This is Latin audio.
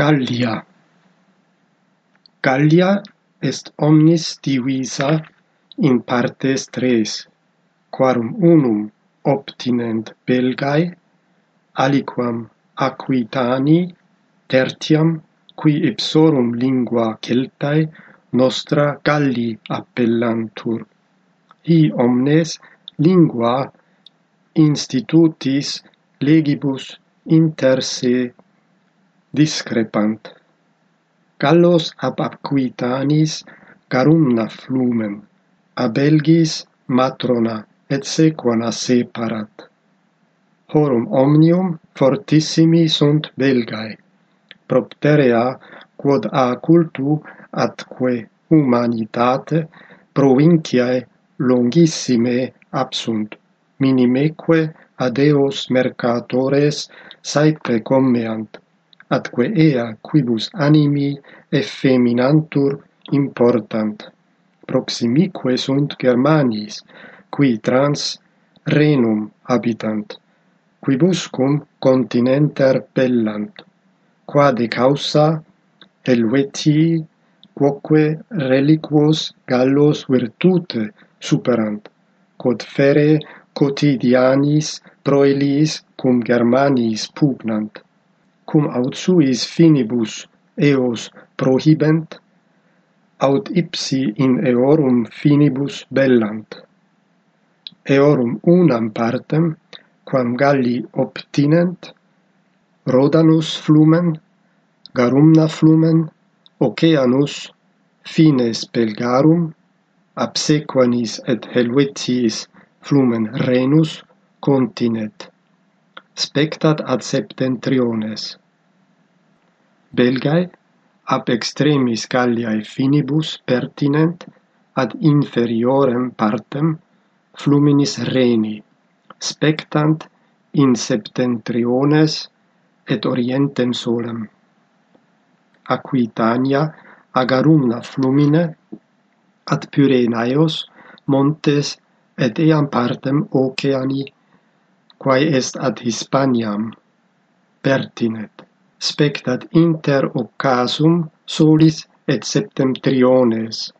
Gallia. Gallia est omnis divisa in partes tres, quarum unum obtinent Belgae, aliquam Aquitani, tertiam qui ipsorum lingua Celtae nostra Galli appellantur. Hi omnes lingua institutis legibus inter se discrepant. Gallos ab Aquitanis Carumna flumen, a Belgis Matrona et sequana separat. Horum omnium fortissimi sunt Belgae, propterea quod a cultu atque humanitate provinciae longissime absunt, minimeque adeos mercatores saepe commeant, atque ea quibus animi effeminantur important. Proximique sunt germanis qui trans renum habitant quibuscum continenter pellant quade causa Helvetii quoque reliquos Gallos virtute superant quod fere quotidianis proelis cum Germanis pugnant cum aut suis finibus eos prohibent, aut ipsi in eorum finibus bellant. Eorum unam partem, quam Galli obtinent, Rodanus flumen, Garumna flumen, Oceanus, fines Belgarum, Absequanis et Helvetiis flumen Renus continet spectat ad septentriones. Belgae ab extremis Galliae finibus pertinent ad inferiorem partem fluminis Rheni, spectant in septentriones et orientem solem. Aquitania agarumna flumine ad Pyrenaeos montes et eam partem oceani quae est ad Hispaniam pertinet spectat inter occasum solis et septentriones